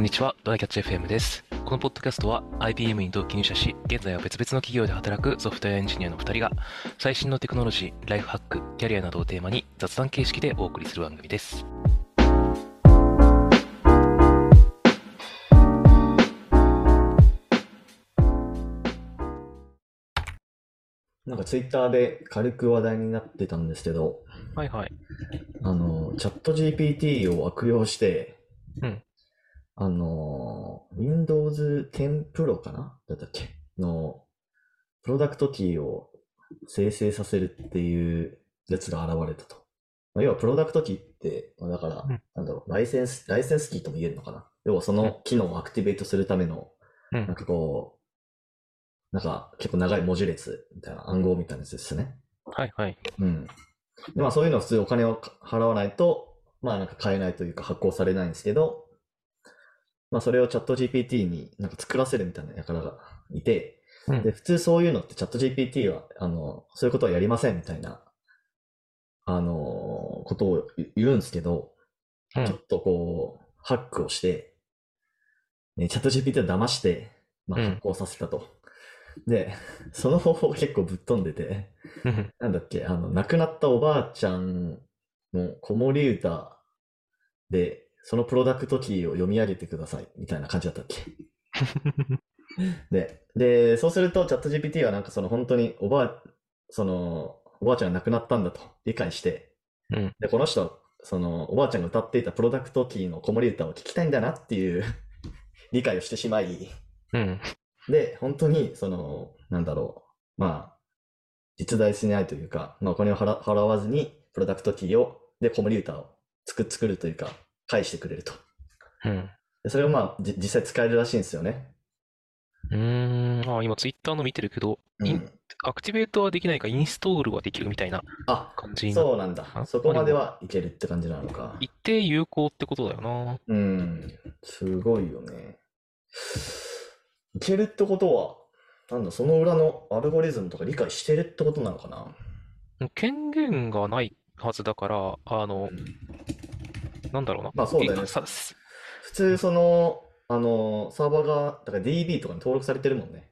こんにちは、ドライキャッチ FM です。このポッドキャストは IBM に同期入社し、現在は別々の企業で働くソフトウェアエンジニアの2人が、最新のテクノロジー、ライフハック、キャリアなどをテーマに雑談形式でお送りする番組です。なんかツイッターで軽く話題になってたんですけど、はいはい。あの、チャット GPT を悪用して、うんあの、Windows 10 Pro かな？だったっけ？の、プロダクトキーを生成させるっていうやつが現れたと。まあ要は、プロダクトキーって、まあだから、うんなんだろう、ライセンス、ライセンスキーとも言えるのかな？要は、その機能をアクティベートするための、うんなんかこう、なんか結構長い文字列みたいな暗号みたいなやつですね。はいはい。うん。でまあそういうのは普通お金を払わないと、まあなんか買えないというか発行されないんですけど、まあそれをチャット GPT になんか作らせるみたいな輩がいて、うん。で、普通そういうのってチャット GPT は、あの、そういうことはやりませんみたいな、あの、ことを言うんですけど、うん。ちょっとこう、ハックをして、ね、チャット GPT を騙して、まあうん。発行させたと。で、その方法が結構ぶっ飛んでて、うん。なんだっけ、あの、亡くなったおばあちゃんの子守歌で、そのプロダクトキーを読み上げてください、みたいな感じだったっけ？で、で、そうするとチャット GPT はなんかその本当におばあ、その、おばあちゃんが亡くなったんだと理解して、うんで、この人は、その、おばあちゃんが歌っていたプロダクトキーの子守歌を聞きたいんだなっていう 理解をしてしまい、うん。で、本当に、その、なんだろう、まあ、実在しないというか、まあ、お金を払払わずに、プロダクトキーを、で、子守歌を作作るというか、返してくれると。うん。でそれをまあ、じ実際使えるらしいんですよね。うーん。あ、今ツイッターの見てるけど、うん。アクティベートはできないか、インストールはできるみたいなあ、感じそうなんだ。あそこまではいけるって感じなのか。一定有効ってことだよな。うん。すごいよね。いけるってことは、なんだ、その裏のアルゴリズムとか理解してるってことなのかな？権限がないはずだから、あの、なんだろうな。まあそうだよね普通、その、あの、サーバーが、だから DB とかに登録されてるもんね。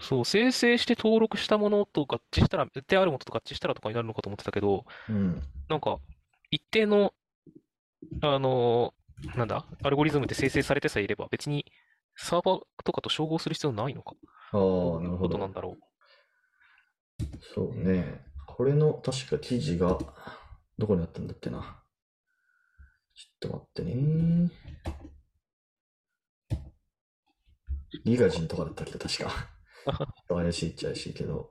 そう、生成して登録したものと合致したら、であるものと合致したらとかになるのかと思ってたけど、うん。なんか、一定の、あの、なんだ、アルゴリズムで生成されてさえいれば、別にサーバーとかと照合する必要ないのか。ああ、ないるほどなん。だろそうね。これの確か記事が、どこにあったんだっけな。ちょっと待ってね。ギガジンとかだったっけど、確か。怪しいっちゃ怪しいけど。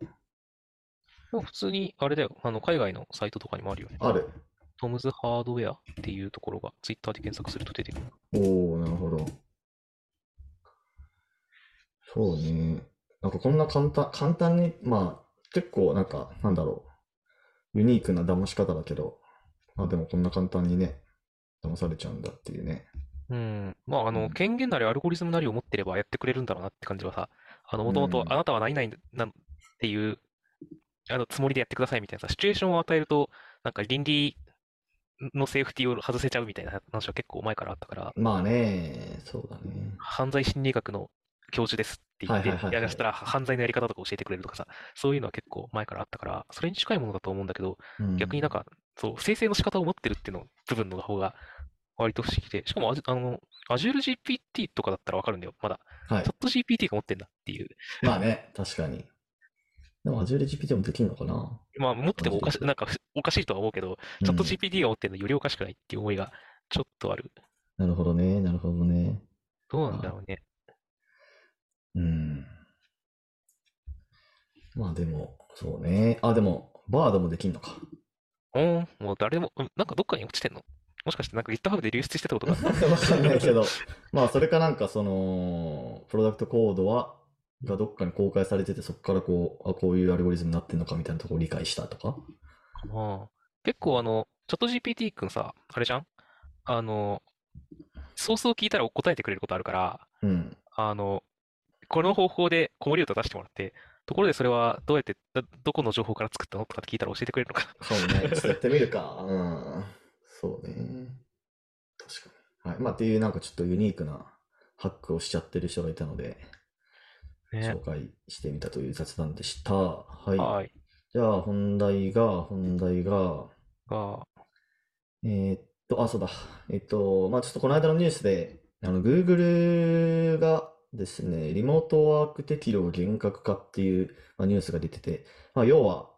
も普通に、あれだよ、あの、海外のサイトとかにもあるよね。ある。トムズハードウェアっていうところが、ツイッターで検索すると出てくる。おおなるほど。そうね。なんかこんな簡単、簡単に、まあ、結構なんか、なんだろう。ユニークな騙し方だけど、まあでもこんな簡単にね、騙されちゃうんだっていうね。うん。まあ、あの、うん権限なりアルゴリズムなりを持ってればやってくれるんだろうなって感じはさ、あの、もともとうんあなたは何々なんっていう、あの、つもりでやってくださいみたいなさ、シチュエーションを与えると、なんか倫理のセーフティーを外せちゃうみたいな話は結構前からあったから、まあね、そうだね。犯罪心理学の教授ですって言って、やらせたら犯罪のやり方とか教えてくれるとかさ、そういうのは結構前からあったから、それに近いものだと思うんだけど、うん逆になんか、そう、生成の仕方を持ってるっていうの部分の方が割と不思議で、しかもあの、Azure GPT とかだったらわかるんだよ、まだ。はいチャ。ット GPT が持ってんだっていう。まあね、確かに。でも Azure GPT もできるのかな？まあ、持っててもおかし、なんかふおかしいとは思うけど、チャット GPT が持ってるのよりおかしくないっていう思いがちょっとある。なるほどね、なるほどね。どうなんだろうね。うん。まあでも、そうね。あ、でも、バードもできんのか。おーん、もう誰でも、うん。なんかどっかに落ちてんの？もしかしてなんか GitHub で流出してたことがある わかんないけど、まあそれかなんかその、プロダクトコードは、がどっかに公開されてて、そこからこう、あ、こういうアルゴリズムになってんのかみたいなところを理解したとか？かな結構あの、チャット GPT 君さ、あれじゃん？あの、ソースを聞いたら答えてくれることあるから、うん。あの、この方法で子守歌出してもらって、ところでそれはどうやって、どどこの情報から作ったのとかって聞いたら教えてくれるのかな。そうね。ちょっとやってみるか。うん。そうね。確かに。はい。まあっていうなんかちょっとユニークなハックをしちゃってる人がいたので、ね。紹介してみたという雑談でした。はい。はい。じゃあ、本題が、本題が、が、えーっと、あ、そうだ。えっと、まあちょっとこの間のニュースで、あの、Google がですね、リモートワーク適用厳格化っていう、まあ、ニュースが出てて、まあ要は、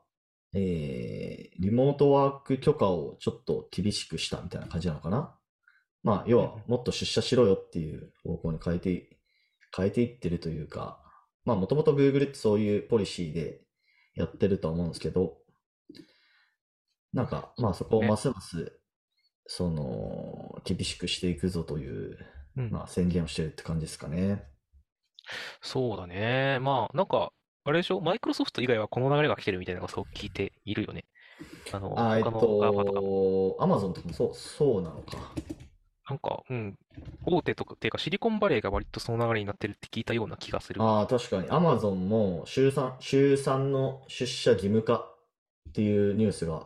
えー、リモートワーク許可をちょっと厳しくしたみたいな感じなのかな。まあ要は、もっと出社しろよっていう方向に変えて、変えていってるというか、まあもともと Google ってそういうポリシーでやってるとは思うんですけど、なんか、まあそこをねますます、その、厳しくしていくぞという、うんまあ宣言をしてるって感じですかね。そうだね。まあ、なんか、あれでしょ？マイクロソフト以外はこの流れが来てるみたいなのがそう聞いているよね。あの、あ、えっ他の GAFA とか。と、Amazon とかもそう、そうなのか。なんか、うん、大手とか、っていうかシリコンバレーが割とその流れになってるって聞いたような気がする。ああ、確かに。Amazon も週3、週3の出社義務化っていうニュースが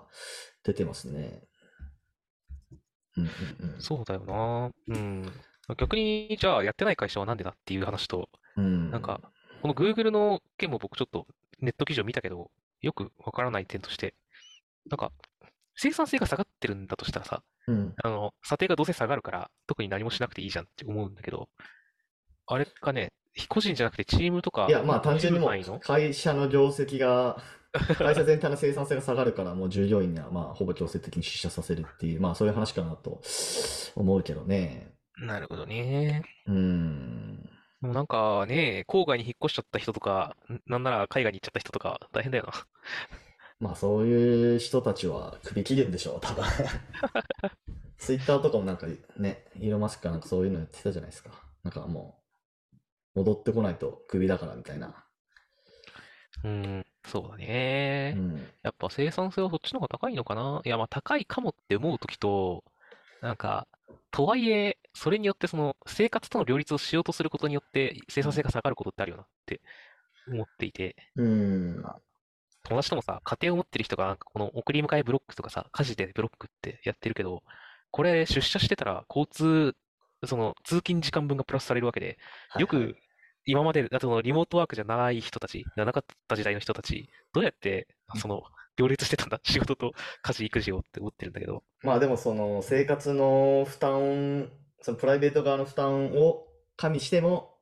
出てますね。うんうんそうだよな。うん。逆に、じゃあやってない会社はなんでだっていう話と、うん。うん。なんか、この Google の件も僕ちょっとネット記事を見たけど、よくわからない点として、なんか、生産性が下がってるんだとしたらさ、うん。あの、査定がどうせ下がるから、特に何もしなくていいじゃんって思うんだけど、あれかね、個人じゃなくてチームとか、いや、まあ単純にもう会社の業績が、会社全体の生産性が下がるから、もう従業員にはまあほぼ強制的に出社させるっていう、まあそういう話かなと思うけどね。なるほどね。うん。でもなんかね、郊外に引っ越しちゃった人とか、んなんなら海外に行っちゃった人とか大変だよな。まあそういう人たちは首切るんでしょう、多分。ツイッターとかもなんかね、イーロン・マスクがなんかそういうのやってたじゃないですか。なんかもう、戻ってこないと首だからみたいな。うん、そうだうね。ん。やっぱ生産性はそっちの方が高いのかないや、まあ高いかもって思うときと、なんか、とはいえ、それによってその生活との両立をしようとすることによって生産性が下がることってあるよなって思っていて、うん。友達ともさ、家庭を持ってる人がなんかこの送り迎えブロックとかさ、家事でブロックってやってるけど、これ出社してたら交通、その通勤時間分がプラスされるわけで、よく今まで、あとのリモートワークじゃない人たち、なかった時代の人たち、どうやってその両立してたんだ仕事と家事、育児をって思ってるんだけど、まあでもその生活の負担、そのプライベート側の負担を加味しても、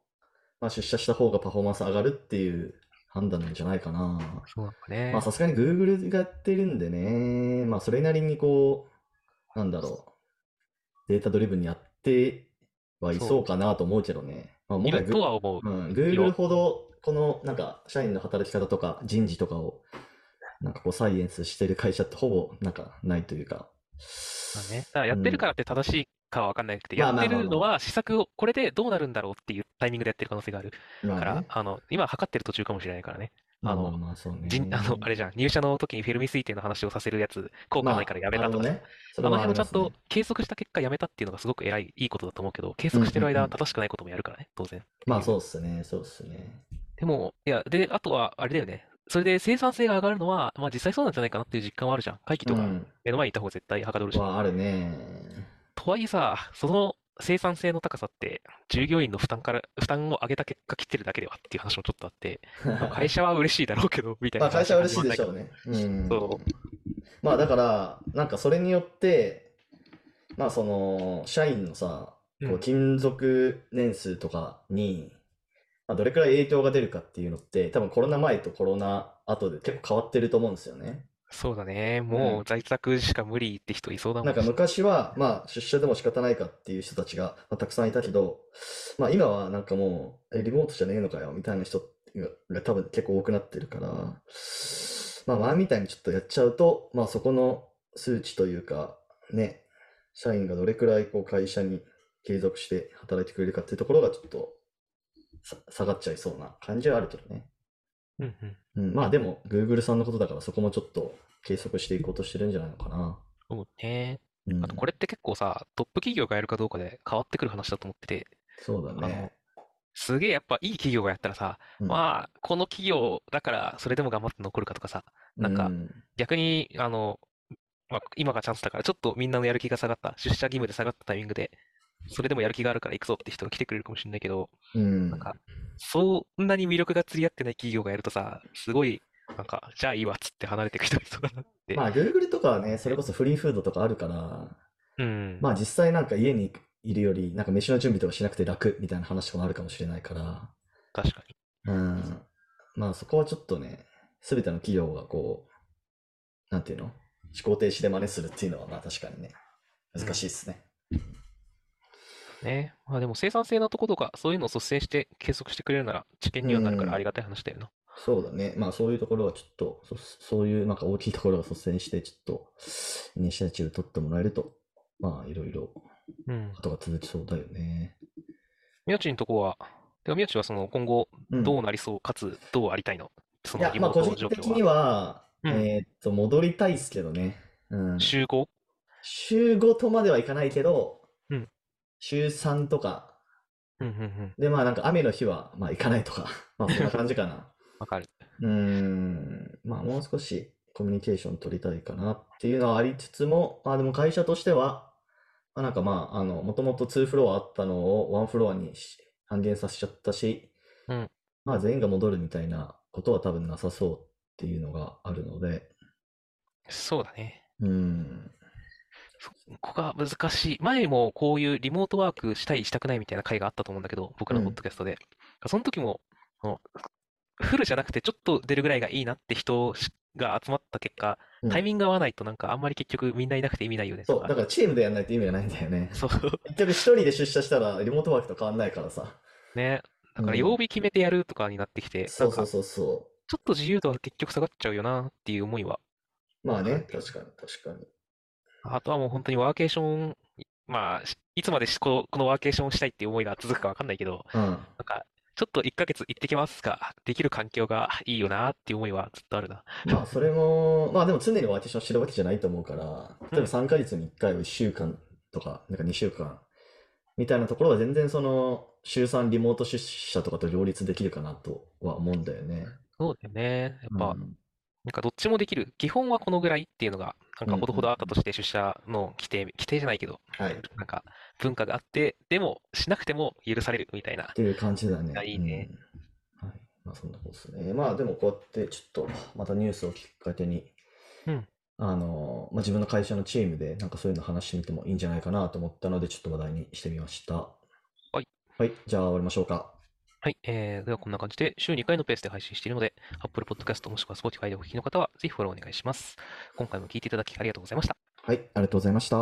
まあ出社した方がパフォーマンス上がるっていう判断なんじゃないかな。そうなんかねまあ。さすがに Google がやってるんでね、まあそれなりにこう、なんだろう、データドリブンにやってはいそうかなと思うけどね。まあもはやいるとは思う。うん、Google ほど、このなんか社員の働き方とか人事とかを、なんかこうサイエンスしてる会社ってほぼなんかないというか。まあね、だからやってるからって正しいかは分かんなくて、まあやってるのは施策を、これでどうなるんだろうっていうタイミングでやってる可能性があるからまあね、あの、今測ってる途中かもしれないからね。まあまあまあそうね。人、あの、あれじゃん、入社の時にフェルミ推定の話をさせるやつ、効果ないからやめたとかさ、まあなるほどね。そあのれはありますね辺をちゃんと計測した結果やめたっていうのがすごく偉い、いいことだと思うけど、計測してるうんうんうん正しくないこともやるからね、当然。まあそうっすね、そうっすね。でも、いや、で、あとは、あれだよね。それで生産性が上がるのは、まあ実際そうなんじゃないかなっていう実感はあるじゃん。会議とかうん。目の前にいた方が絶対はかどるし。はあるね。とはいえさ、その生産性の高さって、従業員の負担から、負担を上げた結果切ってるだけではっていう話もちょっとあって、まあ会社は嬉しいだろうけど、みたいなまあ会社は嬉しいでしょうね。うん。そまあだから、なんかそれによって、まあその、社員のさ、こうんう勤続年数とかに、まあ、どれくらい影響が出るかっていうのって、多分コロナ前とコロナ後で結構変わってると思うんですよね。そうだね。もう在宅しか無理って人いそうだもんなんか昔は、まあ出社でも仕方ないかっていう人たちが、まあ、たくさんいたけど、まあ今はなんかもう、え、リモートじゃねえのかよ、みたいな人がが多分結構多くなってるから、まあ前みたいにちょっとやっちゃうと、まあそこの数値というか、ね、社員がどれくらいこう会社に継続して働いてくれるかっていうところがちょっとさ下がっちゃいそうな感じはあるけどね。うんうん。うん、まあでも Google さんのことだからそこもちょっと計測していこうとしてるんじゃないのかな。そうね。うんあとこれって結構さ、トップ企業がやるかどうかで変わってくる話だと思ってて、そうだね。すげえやっぱいい企業がやったらさ、うんまあ、この企業だからそれでも頑張って残るかとかさ、なんかうん逆に、あの、まあ、今がチャンスだから、ちょっとみんなのやる気が下がった、出社義務で下がったタイミングで、それでもやる気があるから行くぞって人が来てくれるかもしれないけど、うん。なんか、そんなに魅力が釣り合ってない企業がやるとさ、すごい、なんか、じゃあいいわっつって離れていく人がいそうだなって。まあ、Google とかはね、それこそフリーフードとかあるから、うん。まあ実際なんか家にいるより、なんか飯の準備とかしなくて楽みたいな話もあるかもしれないから、確かに。うん。まあそこはちょっとね、すべての企業がこう、なんていうの？思考停止で真似するっていうのはまあ確かにね、難しいですね。ね。まあでも生産性のとことか、そういうのを率先して計測してくれるなら、知見にはなるからありがたい話だよな。そうだね。まあそういうところはちょっと、そそういうなんか大きいところを率先して、ちょっと、イニシアチブ取ってもらえると、まあいろいろうん。ことが続きそうだよね。宮地のとこは、でも宮地はその今後うんどうなりそう、かつどうありたいの？そいや、のリモまあ個人的には。は、うんえーっと、戻りたいですけどね。うん。週 5? 週5とまではいかないけど、うん週3とか。で、まあなんか雨の日は、まあ行かないとか、まあそんな感じかな。わかる。うーん、まあもう少しコミュニケーション取りたいかなっていうのはありつつも、まあでも会社としては、まあなんかまあ、あの、もともと2フロアあったのを1フロアにし半減させちゃったし、うんまあ全員が戻るみたいなことは多分なさそうっていうのがあるので、そうだね。うーん、そこが難しい。前もこういうリモートワークしたい、したくないみたいな回があったと思うんだけど、僕のうんポッドキャストで。その時も、フルじゃなくてちょっと出るぐらいがいいなって人が集まった結果、うんタイミング合わないとなんかあんまり結局みんないなくて意味ないよねとそう、だからチームでやらないと意味がないんだよね。そう。結局一人で出社したらリモートワークと変わんないからさ。ね。だからうん曜日決めてやるとかになってきて、そうそうそうそちょっと自由度は結局下がっちゃうよなっていう思いは。う。まあね、確かに確かに。あとはもう本当にワーケーション、まあ、しいつまでしここのワーケーションをしたいっていう思いが続くかわかんないけど、うん。なんか、ちょっと1ヶ月行ってきますが、できる環境がいいよなっていう思いはずっとあるな。まあそれも、まあでも常にワーケーションしてるわけじゃないと思うから、例えば3ヶ月に1回は1週間とか、なんか2週間みたいなところは全然その週3リモート出社とかと両立できるかなとは思うんだよね。そうだよね。やっぱ、うんなんかどっちもできる。基本はこのぐらいっていうのが、なんかほどほどあったとうんして出社の規定、規定じゃないけど、はい。っなんか文化があって、でもしなくても許されるみたいな。ていう感じだね。あいいねうん。はい。まあそんなことですね。まあでもこうやってちょっとまたニュースをきっかけに、うんあの、まあ、自分の会社のチームでなんかそういうの話してみてもいいんじゃないかなと思ったので、ちょっと話題にしてみました。はい。はい。じゃあ終わりましょうか。はい、えー、ではこんな感じで週2回のペースで配信しているので、Apple Podcast もしくは Spotify でお聞きの方はぜひフォローお願いします。今回も聞いていただきありがとうございました。はい。ありがとうございました。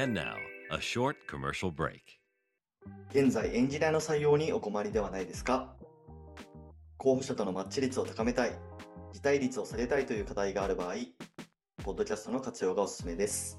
And now, a short commercial break. 現在エンジニアの採用にお困りではないですか？候補者とのマッチ率を高めたい、辞退率を下げたいという課題がある場合、ポッドキャストの活用がおすすめです。